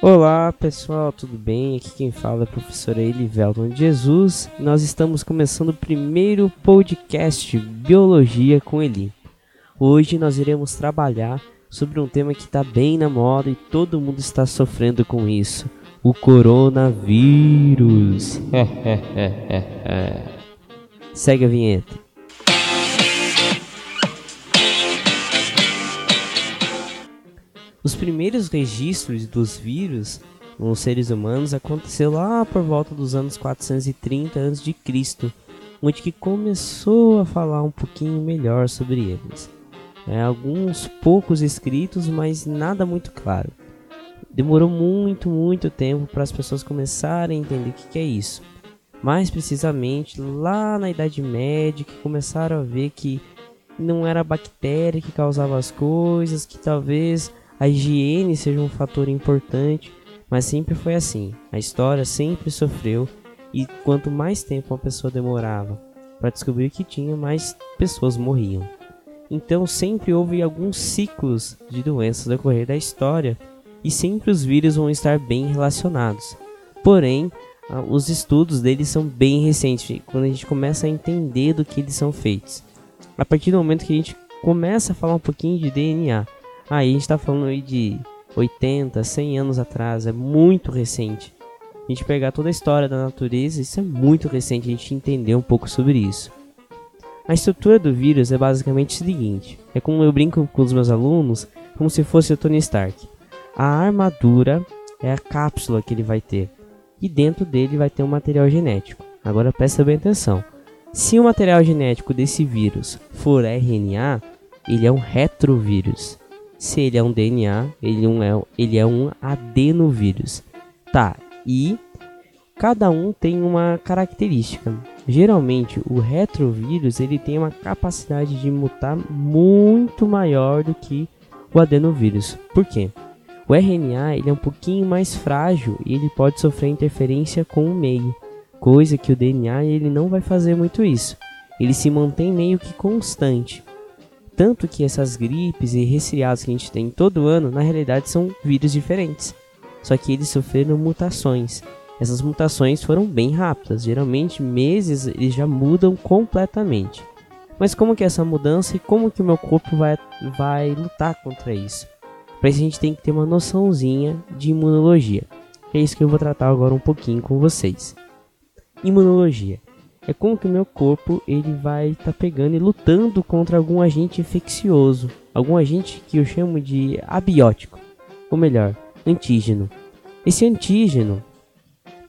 Olá pessoal, tudo bem? Aqui quem fala é a professora Elivelton Jesus. Nós estamos começando o primeiro podcast Biologia com Eli. Hoje nós iremos trabalhar sobre um tema que está bem na moda e todo mundo está sofrendo com isso: o coronavírus. Segue a vinheta. Os primeiros registros dos vírus nos seres humanos aconteceu lá por volta dos anos 430 a.C., onde que começou a falar um pouquinho melhor sobre eles. É, alguns poucos escritos, mas nada muito claro. Demorou muito, muito tempo para as pessoas começarem a entender o que, que é isso. Mais precisamente, lá na Idade Média, que começaram a ver que não era a bactéria que causava as coisas, que talvez a higiene seja um fator importante, mas sempre foi assim. A história sempre sofreu e quanto mais tempo uma pessoa demorava para descobrir o que tinha, mais pessoas morriam. Então sempre houve alguns ciclos de doenças no decorrer da história e sempre os vírus vão estar bem relacionados. Porém, os estudos deles são bem recentes, quando a gente começa a entender do que eles são feitos. A partir do momento que a gente começa a falar um pouquinho de DNA, Aí a gente tá falando aí de 80, 100 anos atrás, é muito recente. A gente pegar toda a história da natureza, isso é muito recente, a gente entender um pouco sobre isso. A estrutura do vírus é basicamente o seguinte: é como eu brinco com os meus alunos, como se fosse o Tony Stark. A armadura é a cápsula que ele vai ter, e dentro dele vai ter um material genético. Agora presta bem atenção: se o material genético desse vírus for RNA, ele é um retrovírus. Se ele é um DNA, ele, um é, ele é um adenovírus. Tá, e cada um tem uma característica. Geralmente, o retrovírus ele tem uma capacidade de mutar muito maior do que o adenovírus. Por quê? O RNA ele é um pouquinho mais frágil e ele pode sofrer interferência com o meio, coisa que o DNA ele não vai fazer muito isso. Ele se mantém meio que constante. Tanto que essas gripes e resfriados que a gente tem todo ano, na realidade são vírus diferentes. Só que eles sofreram mutações. Essas mutações foram bem rápidas, geralmente meses eles já mudam completamente. Mas como que é essa mudança e como que o meu corpo vai, vai lutar contra isso? Para isso a gente tem que ter uma noçãozinha de imunologia. É isso que eu vou tratar agora um pouquinho com vocês. Imunologia é como que o meu corpo ele vai estar tá pegando e lutando contra algum agente infeccioso, algum agente que eu chamo de abiótico, ou melhor, antígeno. Esse antígeno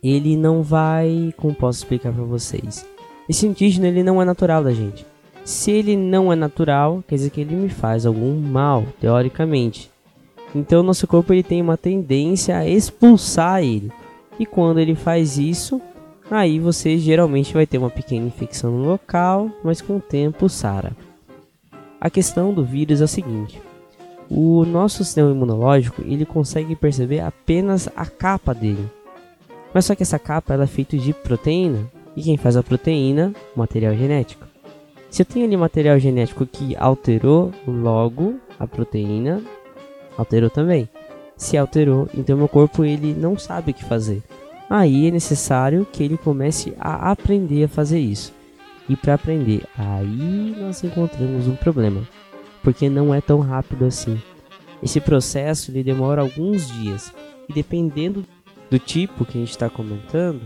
ele não vai, como posso explicar para vocês? Esse antígeno ele não é natural da gente. Se ele não é natural, quer dizer que ele me faz algum mal, teoricamente. Então nosso corpo ele tem uma tendência a expulsar ele. E quando ele faz isso, Aí você geralmente vai ter uma pequena infecção no local, mas com o tempo sara. A questão do vírus é a seguinte: o nosso sistema imunológico ele consegue perceber apenas a capa dele. Mas só que essa capa ela é feita de proteína e quem faz a proteína, material genético. Se eu tenho ali material genético que alterou, logo a proteína alterou também. Se alterou, então meu corpo ele não sabe o que fazer aí é necessário que ele comece a aprender a fazer isso. E para aprender, aí nós encontramos um problema, porque não é tão rápido assim. Esse processo ele demora alguns dias e dependendo do tipo que a gente está comentando,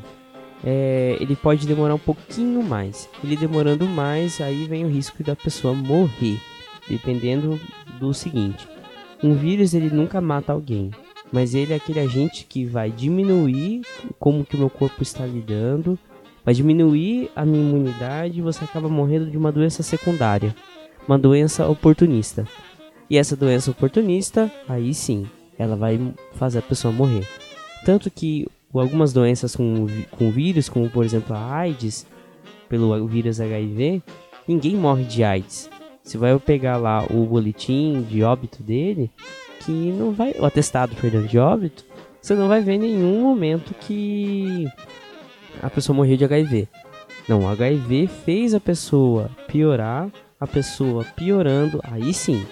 é, ele pode demorar um pouquinho mais. Ele demorando mais, aí vem o risco da pessoa morrer, dependendo do seguinte: um vírus ele nunca mata alguém, mas ele é aquele agente que vai diminuir como que o meu corpo está lidando, vai diminuir a minha imunidade e você acaba morrendo de uma doença secundária, uma doença oportunista. E essa doença oportunista, aí sim, ela vai fazer a pessoa morrer. Tanto que algumas doenças com, com vírus, como por exemplo a AIDS, pelo vírus HIV, ninguém morre de AIDS. Se vai pegar lá o boletim de óbito dele, que não vai. O atestado, perdão, de óbito, você não vai ver nenhum momento que a pessoa morreu de HIV. Não, o HIV fez a pessoa piorar, a pessoa piorando, aí sim.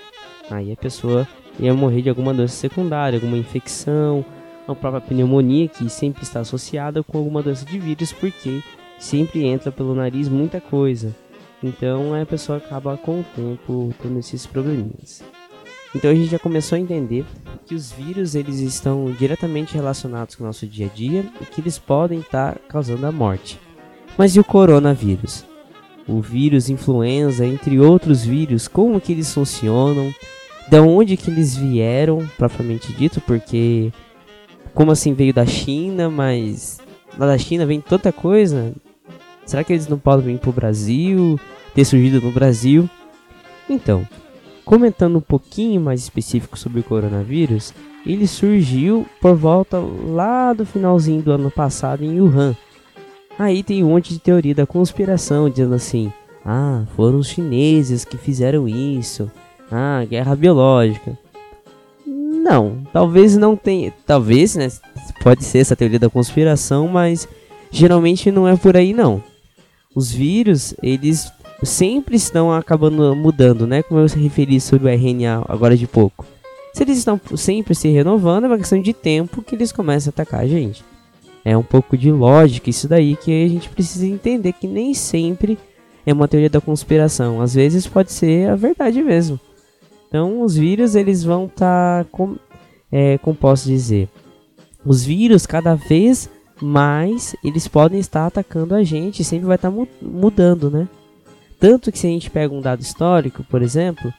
Aí a pessoa ia morrer de alguma doença secundária, alguma infecção, a própria pneumonia, que sempre está associada com alguma doença de vírus, porque sempre entra pelo nariz muita coisa. Então a pessoa acaba com o tempo tendo esses probleminhas. Então a gente já começou a entender que os vírus eles estão diretamente relacionados com o nosso dia a dia e que eles podem estar causando a morte. Mas e o coronavírus? O vírus influenza, entre outros vírus, como que eles funcionam? De onde que eles vieram, propriamente dito, porque como assim veio da China, mas lá da China vem tanta coisa? Será que eles não podem vir para o Brasil, ter surgido no Brasil? Então, Comentando um pouquinho mais específico sobre o coronavírus, ele surgiu por volta lá do finalzinho do ano passado em Wuhan. Aí tem um monte de teoria da conspiração dizendo assim: ah, foram os chineses que fizeram isso, ah, guerra biológica. Não, talvez não tenha, talvez, né, pode ser essa teoria da conspiração, mas geralmente não é por aí não. Os vírus, eles sempre estão acabando mudando, né? Como eu referi sobre o RNA agora de pouco. Se eles estão sempre se renovando, é uma questão de tempo que eles começam a atacar a gente. É um pouco de lógica isso daí que a gente precisa entender que nem sempre é uma teoria da conspiração. Às vezes pode ser a verdade mesmo. Então os vírus eles vão estar, tá, com, é, como posso dizer, os vírus cada vez mais eles podem estar atacando a gente, sempre vai estar tá mudando, né? Tanto que se a gente pega um dado histórico, por exemplo,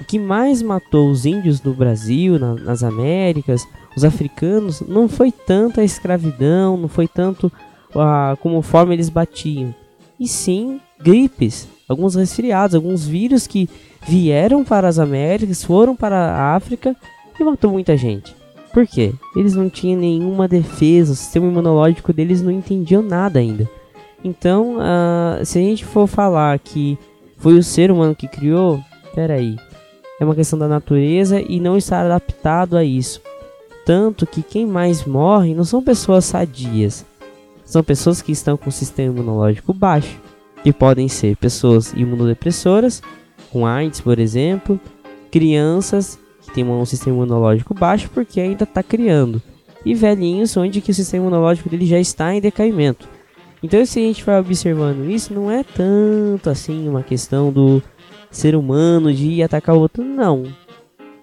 o que mais matou os índios no Brasil, na, nas Américas, os africanos, não foi tanto a escravidão, não foi tanto a, como forma eles batiam, e sim gripes, alguns resfriados, alguns vírus que vieram para as Américas, foram para a África e matou muita gente. Por quê? Eles não tinham nenhuma defesa, o sistema imunológico deles não entendiam nada ainda. Então, uh, se a gente for falar que foi o ser humano que criou, peraí, é uma questão da natureza e não estar adaptado a isso. Tanto que quem mais morre não são pessoas sadias, são pessoas que estão com o sistema imunológico baixo, que podem ser pessoas imunodepressoras, com AIDS, por exemplo, crianças que têm um sistema imunológico baixo porque ainda está criando, e velhinhos onde que o sistema imunológico dele já está em decaimento. Então, se a gente vai observando isso, não é tanto assim uma questão do ser humano de atacar o outro, não.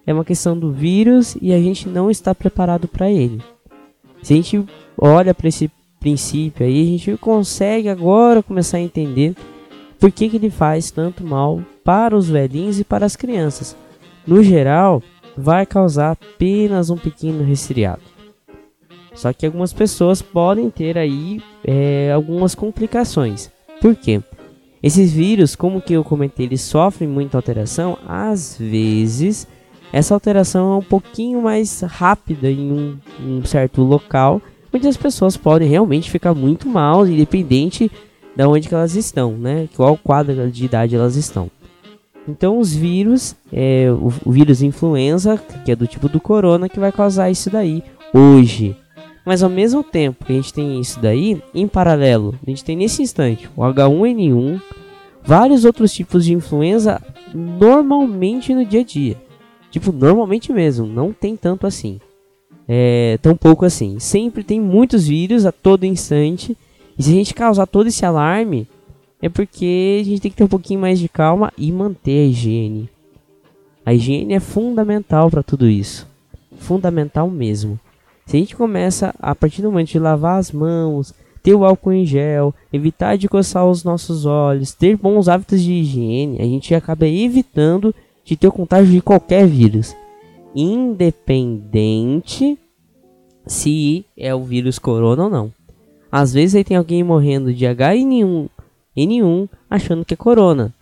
É uma questão do vírus e a gente não está preparado para ele. Se a gente olha para esse princípio aí, a gente consegue agora começar a entender por que, que ele faz tanto mal para os velhinhos e para as crianças. No geral, vai causar apenas um pequeno resfriado. Só que algumas pessoas podem ter aí é, algumas complicações. Por quê? Esses vírus, como que eu comentei, eles sofrem muita alteração. Às vezes, essa alteração é um pouquinho mais rápida em um, um certo local, onde as pessoas podem realmente ficar muito mal, independente de onde que elas estão, né? Qual quadro de idade elas estão. Então, os vírus, é, o, o vírus influenza, que é do tipo do corona, que vai causar isso daí hoje. Mas ao mesmo tempo que a gente tem isso daí, em paralelo, a gente tem nesse instante o H1N1, vários outros tipos de influenza normalmente no dia a dia. Tipo, normalmente mesmo, não tem tanto assim. É, tão pouco assim. Sempre tem muitos vírus a todo instante. E se a gente causar todo esse alarme, é porque a gente tem que ter um pouquinho mais de calma e manter a higiene. A higiene é fundamental para tudo isso. Fundamental mesmo. Se a gente começa a partir do momento de lavar as mãos, ter o álcool em gel, evitar de coçar os nossos olhos, ter bons hábitos de higiene, a gente acaba evitando de ter o contágio de qualquer vírus, independente se é o vírus corona ou não. Às vezes aí tem alguém morrendo de H1N1, N1 achando que é corona.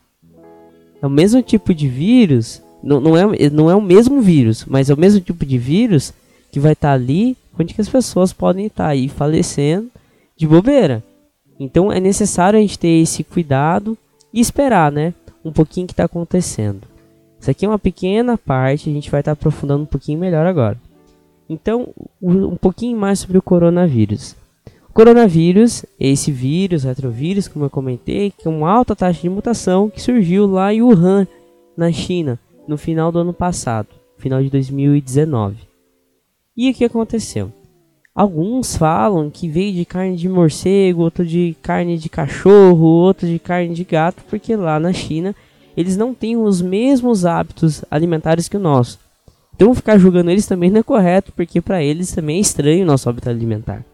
É o mesmo tipo de vírus, não, não, é, não é o mesmo vírus, mas é o mesmo tipo de vírus que vai estar tá ali onde que as pessoas podem estar tá aí falecendo de bobeira. Então é necessário a gente ter esse cuidado e esperar, né? Um pouquinho que está acontecendo. Isso aqui é uma pequena parte, a gente vai estar tá aprofundando um pouquinho melhor agora. Então, um pouquinho mais sobre o coronavírus. O coronavírus esse vírus, retrovírus, como eu comentei, que é uma alta taxa de mutação que surgiu lá em Wuhan, na China, no final do ano passado, final de 2019. E o que aconteceu? Alguns falam que veio de carne de morcego, outro de carne de cachorro, outro de carne de gato, porque lá na China eles não têm os mesmos hábitos alimentares que o nosso. Então ficar julgando eles também não é correto, porque para eles também é estranho o nosso hábito alimentar.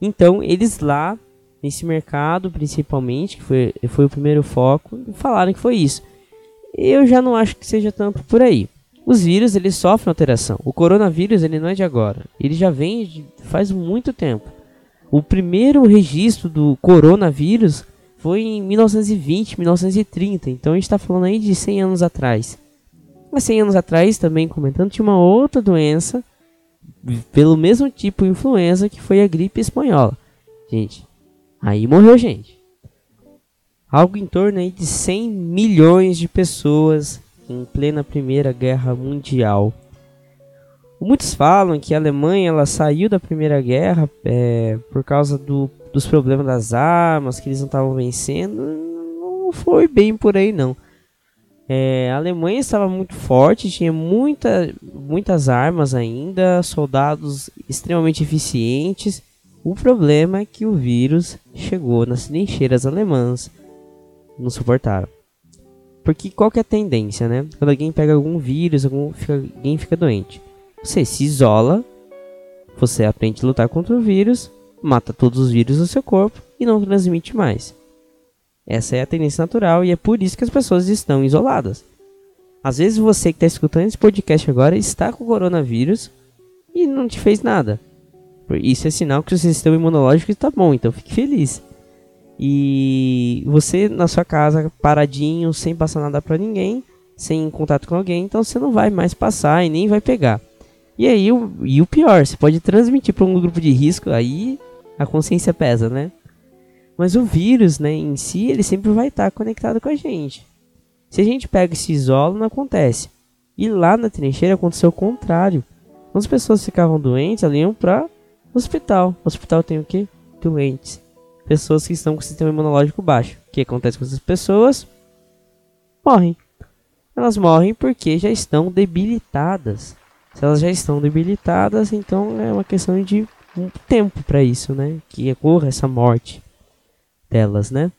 Então eles lá, nesse mercado principalmente, que foi, foi o primeiro foco, falaram que foi isso. Eu já não acho que seja tanto por aí. Os vírus eles sofrem alteração. O coronavírus ele não é de agora. Ele já vem de faz muito tempo. O primeiro registro do coronavírus foi em 1920, 1930. Então a gente está falando aí de 100 anos atrás. Mas 100 anos atrás, também comentando, tinha uma outra doença pelo mesmo tipo de influenza que foi a gripe espanhola. Gente, aí morreu gente. Algo em torno aí de 100 milhões de pessoas em plena Primeira Guerra Mundial. Muitos falam que a Alemanha ela saiu da Primeira Guerra é, por causa do, dos problemas das armas, que eles não estavam vencendo. Não foi bem por aí não. É, a Alemanha estava muito forte, tinha muita, muitas armas ainda, soldados extremamente eficientes. O problema é que o vírus chegou nas trincheiras alemãs, não suportaram. Porque qual que é a tendência, né? Quando alguém pega algum vírus, algum, fica, alguém fica doente. Você se isola, você aprende a lutar contra o vírus, mata todos os vírus do seu corpo e não transmite mais. Essa é a tendência natural e é por isso que as pessoas estão isoladas. Às vezes você que está escutando esse podcast agora está com coronavírus e não te fez nada. Isso é sinal que o seu sistema imunológico está bom, então fique feliz. E você na sua casa, paradinho, sem passar nada para ninguém, sem contato com alguém, então você não vai mais passar e nem vai pegar. E aí, o, e o pior, você pode transmitir para um grupo de risco, aí a consciência pesa, né? Mas o vírus, né, em si, ele sempre vai estar conectado com a gente. Se a gente pega e se isola, não acontece. E lá na trincheira aconteceu o contrário. Quando as pessoas ficavam doentes, elas iam para hospital. O hospital tem o quê? Doentes pessoas que estão com o sistema imunológico baixo. O que acontece com essas pessoas? Morrem. Elas morrem porque já estão debilitadas. Se elas já estão debilitadas, então é uma questão de um tempo para isso, né? Que ocorra essa morte delas, né?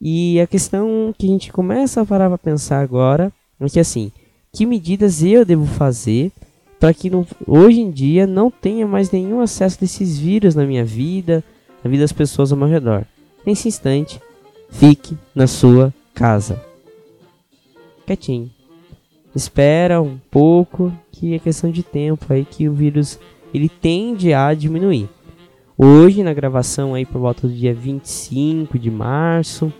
E a questão que a gente começa a parar para pensar agora é que assim, que medidas eu devo fazer para que hoje em dia não tenha mais nenhum acesso desses vírus na minha vida, na vida das pessoas ao meu redor. Nesse instante, fique na sua casa. Quietinho. Espera um pouco, que é questão de tempo aí que o vírus ele tende a diminuir. Hoje, na gravação aí por volta do dia 25 de março,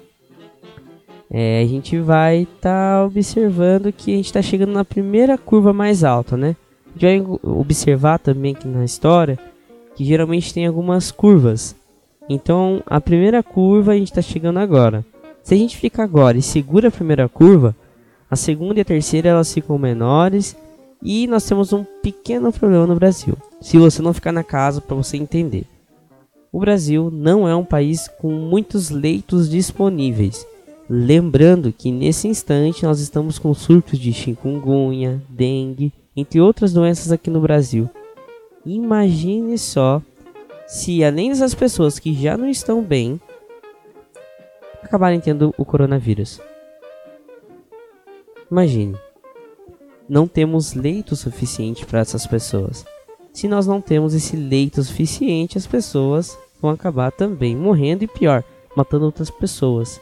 é, a gente vai estar tá observando que a gente está chegando na primeira curva mais alta, né? A gente vai observar também aqui na história que geralmente tem algumas curvas. Então, a primeira curva a gente está chegando agora. Se a gente fica agora e segura a primeira curva, a segunda e a terceira elas ficam menores e nós temos um pequeno problema no Brasil. Se você não ficar na casa para você entender. O Brasil não é um país com muitos leitos disponíveis. Lembrando que nesse instante nós estamos com surtos de chikungunya, dengue, entre outras doenças aqui no Brasil. Imagine só se além dessas pessoas que já não estão bem acabarem tendo o coronavírus. Imagine, não temos leito suficiente para essas pessoas. Se nós não temos esse leito suficiente, as pessoas vão acabar também morrendo e pior, matando outras pessoas.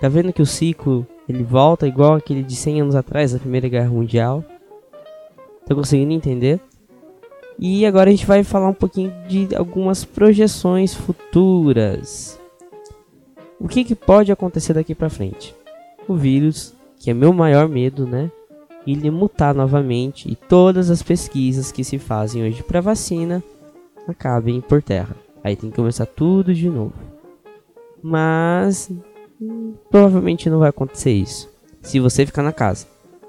Tá vendo que o ciclo ele volta igual aquele de 100 anos atrás da Primeira Guerra Mundial? Tá conseguindo entender? E agora a gente vai falar um pouquinho de algumas projeções futuras. O que, que pode acontecer daqui para frente? O vírus, que é meu maior medo, né? Ele mutar novamente e todas as pesquisas que se fazem hoje para vacina acabem por terra. Aí tem que começar tudo de novo. Mas hum, provavelmente não vai acontecer isso. Se você ficar na casa,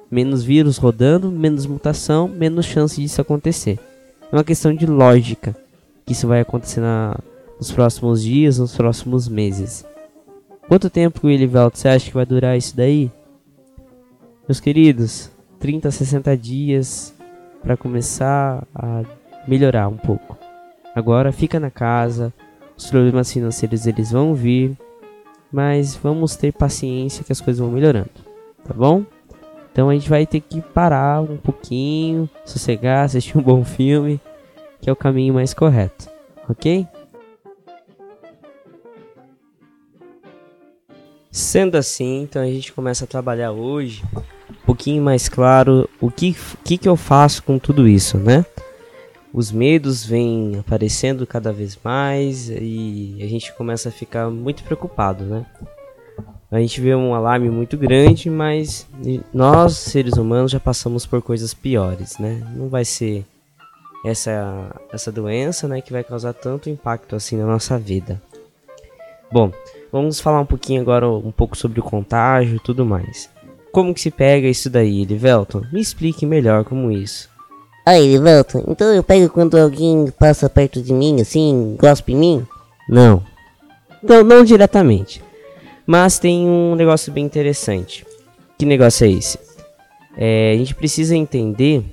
menos vírus rodando, menos mutação, menos chance disso acontecer. É uma questão de lógica que isso vai acontecer na, nos próximos dias, nos próximos meses. Quanto tempo, Willivelto, você acha que vai durar isso daí? Meus queridos, 30 a 60 dias para começar a melhorar um pouco. Agora fica na casa, os problemas financeiros eles vão vir, mas vamos ter paciência que as coisas vão melhorando, tá bom? Então a gente vai ter que parar um pouquinho, sossegar, assistir um bom filme, que é o caminho mais correto, ok? Sendo assim, então a gente começa a trabalhar hoje um pouquinho mais claro o que, que, que eu faço com tudo isso, né? Os medos vêm aparecendo cada vez mais e a gente começa a ficar muito preocupado, né? A gente vê um alarme muito grande, mas nós, seres humanos, já passamos por coisas piores, né? Não vai ser essa, essa doença, né, que vai causar tanto impacto assim na nossa vida. Bom, vamos falar um pouquinho agora um pouco sobre o contágio e tudo mais. Como que se pega isso daí, Livelton? Me explique melhor como isso. Aí, Livelton, então eu pego quando alguém passa perto de mim, assim, gospe em mim? Não. Não, não diretamente. Mas tem um negócio bem interessante. Que negócio é esse? É, a gente precisa entender,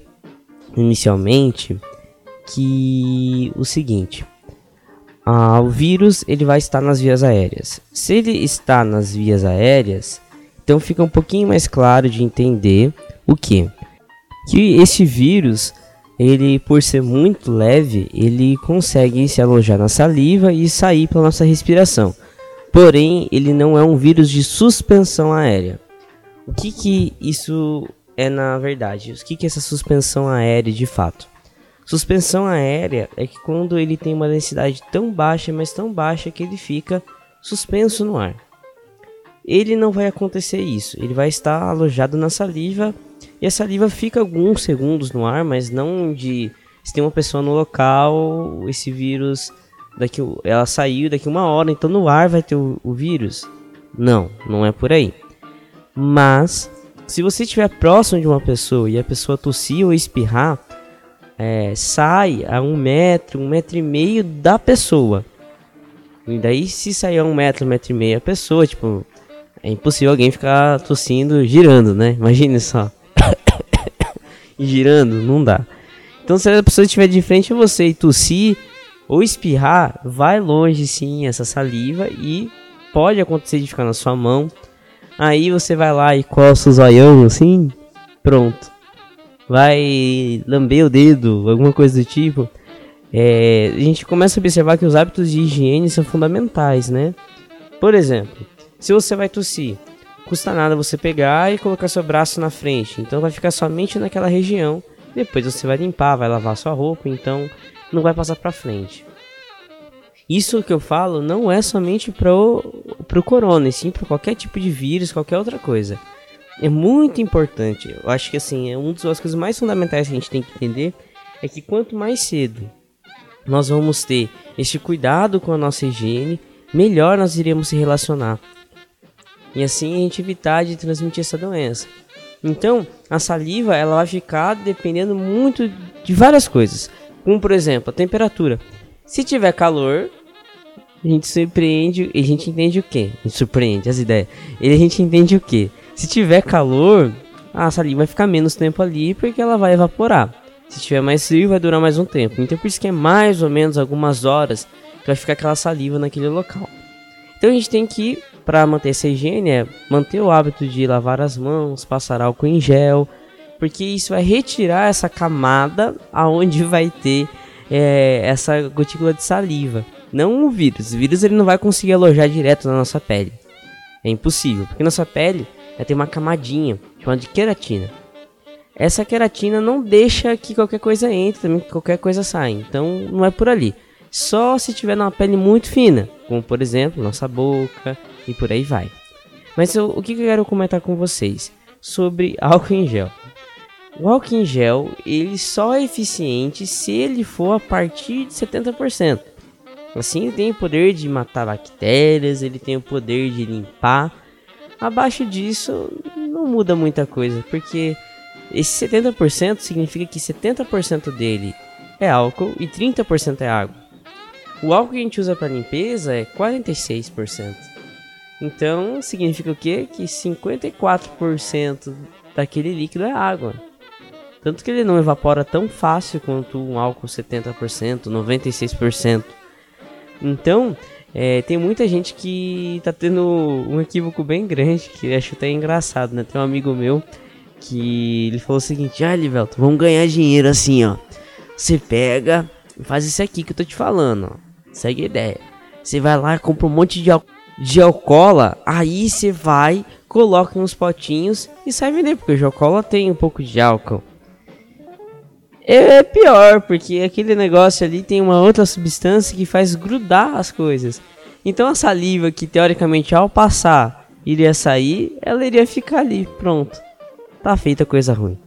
inicialmente, que o seguinte. Ah, o vírus ele vai estar nas vias aéreas. Se ele está nas vias aéreas, então fica um pouquinho mais claro de entender o que que esse vírus ele por ser muito leve ele consegue se alojar na saliva e sair pela nossa respiração. Porém, ele não é um vírus de suspensão aérea. O que que isso é na verdade? O que que é essa suspensão aérea de fato? Suspensão aérea é que quando ele tem uma densidade tão baixa, mas tão baixa que ele fica suspenso no ar. Ele não vai acontecer isso, ele vai estar alojado na saliva e a saliva fica alguns segundos no ar, mas não de se tem uma pessoa no local, esse vírus daqui ela saiu daqui uma hora, então no ar vai ter o, o vírus. Não, não é por aí. Mas se você estiver próximo de uma pessoa e a pessoa tossir ou espirrar, é, sai a um metro, um metro e meio da pessoa. E daí, se sair a um metro, um metro e meio a pessoa, tipo, é impossível alguém ficar tossindo girando, né? Imagine só. girando, não dá. Então, se a pessoa estiver de frente a você e tossir ou espirrar, vai longe sim essa saliva e pode acontecer de ficar na sua mão. Aí você vai lá e coça o zoião assim, pronto vai lamber o dedo, alguma coisa do tipo, é, a gente começa a observar que os hábitos de higiene são fundamentais, né? Por exemplo, se você vai tossir, custa nada você pegar e colocar seu braço na frente, então vai ficar somente naquela região. Depois você vai limpar, vai lavar sua roupa, então não vai passar para frente. Isso que eu falo não é somente para o corona, e sim para qualquer tipo de vírus, qualquer outra coisa é muito importante. Eu acho que assim, é uma das coisas mais fundamentais que a gente tem que entender é que quanto mais cedo nós vamos ter este cuidado com a nossa higiene, melhor nós iremos se relacionar. E assim a gente evitar de transmitir essa doença. Então, a saliva ela vai ficar dependendo muito de várias coisas. Como por exemplo, a temperatura. Se tiver calor, a gente surpreende, a gente entende o que? A gente surpreende as ideias. E a gente entende o que? Se tiver calor, a saliva vai ficar menos tempo ali porque ela vai evaporar. Se tiver mais frio, vai durar mais um tempo. Então por isso que é mais ou menos algumas horas que vai ficar aquela saliva naquele local. Então a gente tem que, para manter essa higiene, é manter o hábito de lavar as mãos, passar álcool em gel, porque isso vai retirar essa camada aonde vai ter é, essa gotícula de saliva. Não o vírus. O vírus ele não vai conseguir alojar direto na nossa pele. É impossível, porque nossa pele ela tem uma camadinha chamada de queratina. Essa queratina não deixa que qualquer coisa entre, também que qualquer coisa saia. Então não é por ali. Só se tiver numa pele muito fina, como por exemplo nossa boca e por aí vai. Mas eu, o que eu quero comentar com vocês sobre álcool em gel? O álcool em gel ele só é eficiente se ele for a partir de 70%. Assim ele tem o poder de matar bactérias, ele tem o poder de limpar Abaixo disso, não muda muita coisa, porque esse 70% significa que 70% dele é álcool e 30% é água. O álcool que a gente usa para limpeza é 46%. Então, significa o quê? Que 54% daquele líquido é água. Tanto que ele não evapora tão fácil quanto um álcool 70%, 96%. Então, é, tem muita gente que tá tendo um equívoco bem grande, que acho até engraçado, né? Tem um amigo meu que ele falou o seguinte: Ah, Livelto, vamos ganhar dinheiro assim, ó. Você pega faz isso aqui que eu tô te falando, ó. Segue a ideia. Você vai lá, compra um monte de, de alcola, aí você vai, coloca uns potinhos e sai vender, porque o alcola tem um pouco de álcool. É pior, porque aquele negócio ali tem uma outra substância que faz grudar as coisas. Então a saliva que teoricamente ao passar iria sair, ela iria ficar ali, pronto. Tá feita coisa ruim.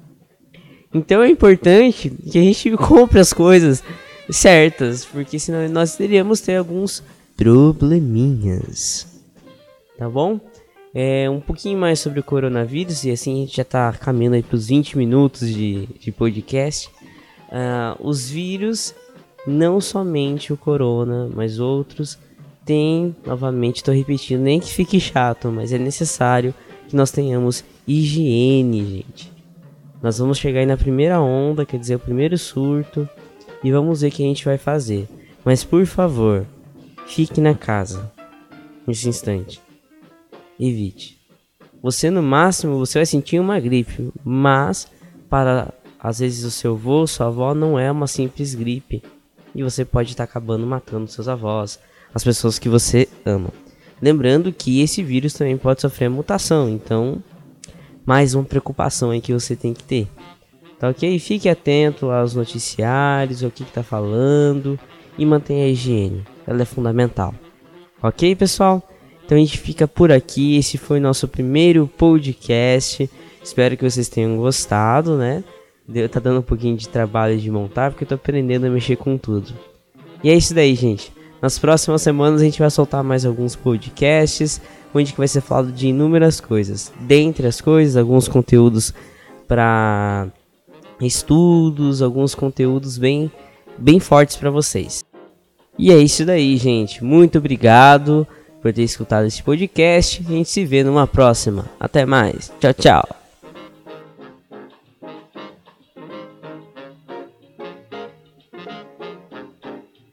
Então é importante que a gente compre as coisas certas, porque senão nós teríamos ter alguns probleminhas. Tá bom? É, um pouquinho mais sobre o coronavírus, e assim a gente já tá caminhando aí pros 20 minutos de, de podcast. Uh, os vírus, não somente o corona, mas outros, tem, novamente, estou repetindo, nem que fique chato, mas é necessário que nós tenhamos higiene, gente. Nós vamos chegar aí na primeira onda, quer dizer, o primeiro surto, e vamos ver o que a gente vai fazer. Mas por favor, fique na casa nesse instante. Evite. Você no máximo você vai sentir uma gripe, mas para às vezes o seu avô, sua avó não é uma simples gripe. E você pode estar tá acabando matando seus avós, as pessoas que você ama. Lembrando que esse vírus também pode sofrer mutação, então mais uma preocupação aí que você tem que ter. Tá ok? Fique atento aos noticiários, o que está falando e mantenha a higiene. Ela é fundamental. Ok, pessoal? Então a gente fica por aqui. Esse foi nosso primeiro podcast. Espero que vocês tenham gostado, né? Deu, tá dando um pouquinho de trabalho de montar, porque eu tô aprendendo a mexer com tudo. E é isso daí, gente. Nas próximas semanas a gente vai soltar mais alguns podcasts, onde vai ser falado de inúmeras coisas. Dentre as coisas, alguns conteúdos para estudos, alguns conteúdos bem, bem fortes para vocês. E é isso daí, gente. Muito obrigado por ter escutado esse podcast. A gente se vê numa próxima. Até mais. Tchau, tchau.